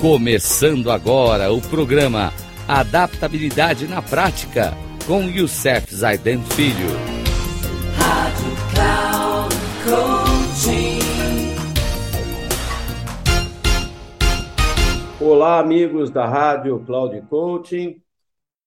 Começando agora o programa Adaptabilidade na Prática com Youssef Zaiden Filho. Rádio Cloud Coaching. Olá, amigos da Rádio Cloud Coaching.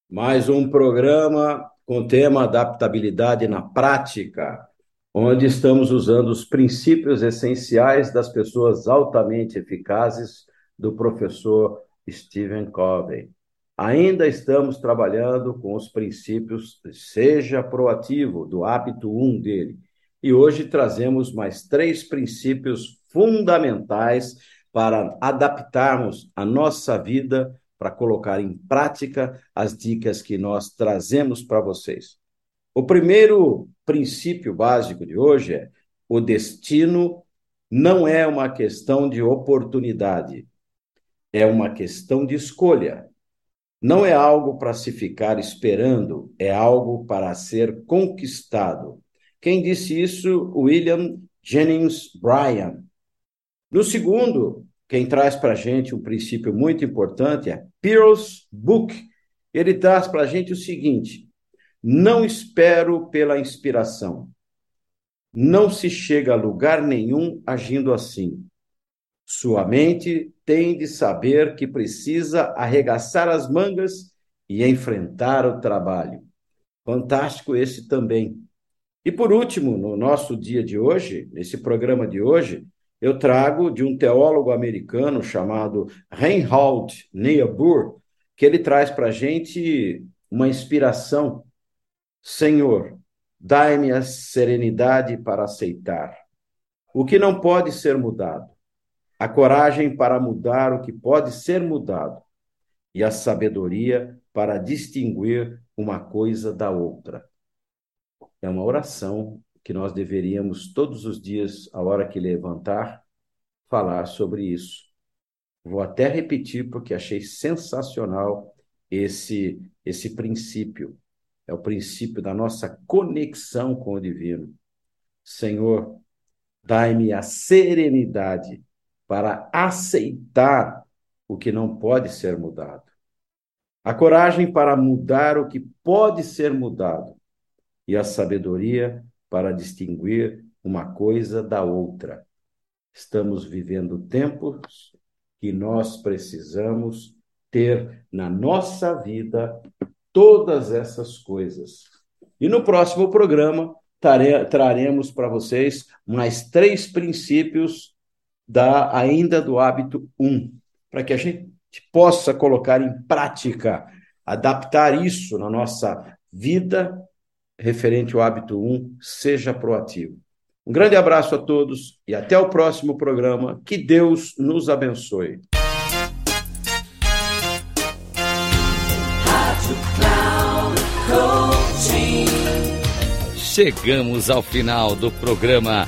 Mais um programa com o tema Adaptabilidade na Prática, onde estamos usando os princípios essenciais das pessoas altamente eficazes do professor Stephen Covey. Ainda estamos trabalhando com os princípios Seja Proativo, do hábito 1 dele. E hoje trazemos mais três princípios fundamentais para adaptarmos a nossa vida para colocar em prática as dicas que nós trazemos para vocês. O primeiro princípio básico de hoje é: o destino não é uma questão de oportunidade, é uma questão de escolha. Não é algo para se ficar esperando, é algo para ser conquistado. Quem disse isso? William Jennings Bryan. No segundo, quem traz para a gente um princípio muito importante é Pearl's Book. Ele traz para a gente o seguinte: não espero pela inspiração. Não se chega a lugar nenhum agindo assim. Sua mente tem de saber que precisa arregaçar as mangas e enfrentar o trabalho. Fantástico esse também. E por último, no nosso dia de hoje, nesse programa de hoje, eu trago de um teólogo americano chamado Reinhold Niebuhr, que ele traz para a gente uma inspiração. Senhor, dai-me a serenidade para aceitar o que não pode ser mudado a coragem para mudar o que pode ser mudado e a sabedoria para distinguir uma coisa da outra. É uma oração que nós deveríamos todos os dias, a hora que levantar, falar sobre isso. Vou até repetir porque achei sensacional esse esse princípio. É o princípio da nossa conexão com o divino. Senhor, dai-me a serenidade para aceitar o que não pode ser mudado. A coragem para mudar o que pode ser mudado. E a sabedoria para distinguir uma coisa da outra. Estamos vivendo tempos que nós precisamos ter na nossa vida todas essas coisas. E no próximo programa traremos para vocês mais três princípios da ainda do hábito 1, para que a gente possa colocar em prática, adaptar isso na nossa vida referente ao hábito 1, seja proativo. Um grande abraço a todos e até o próximo programa. Que Deus nos abençoe. Chegamos ao final do programa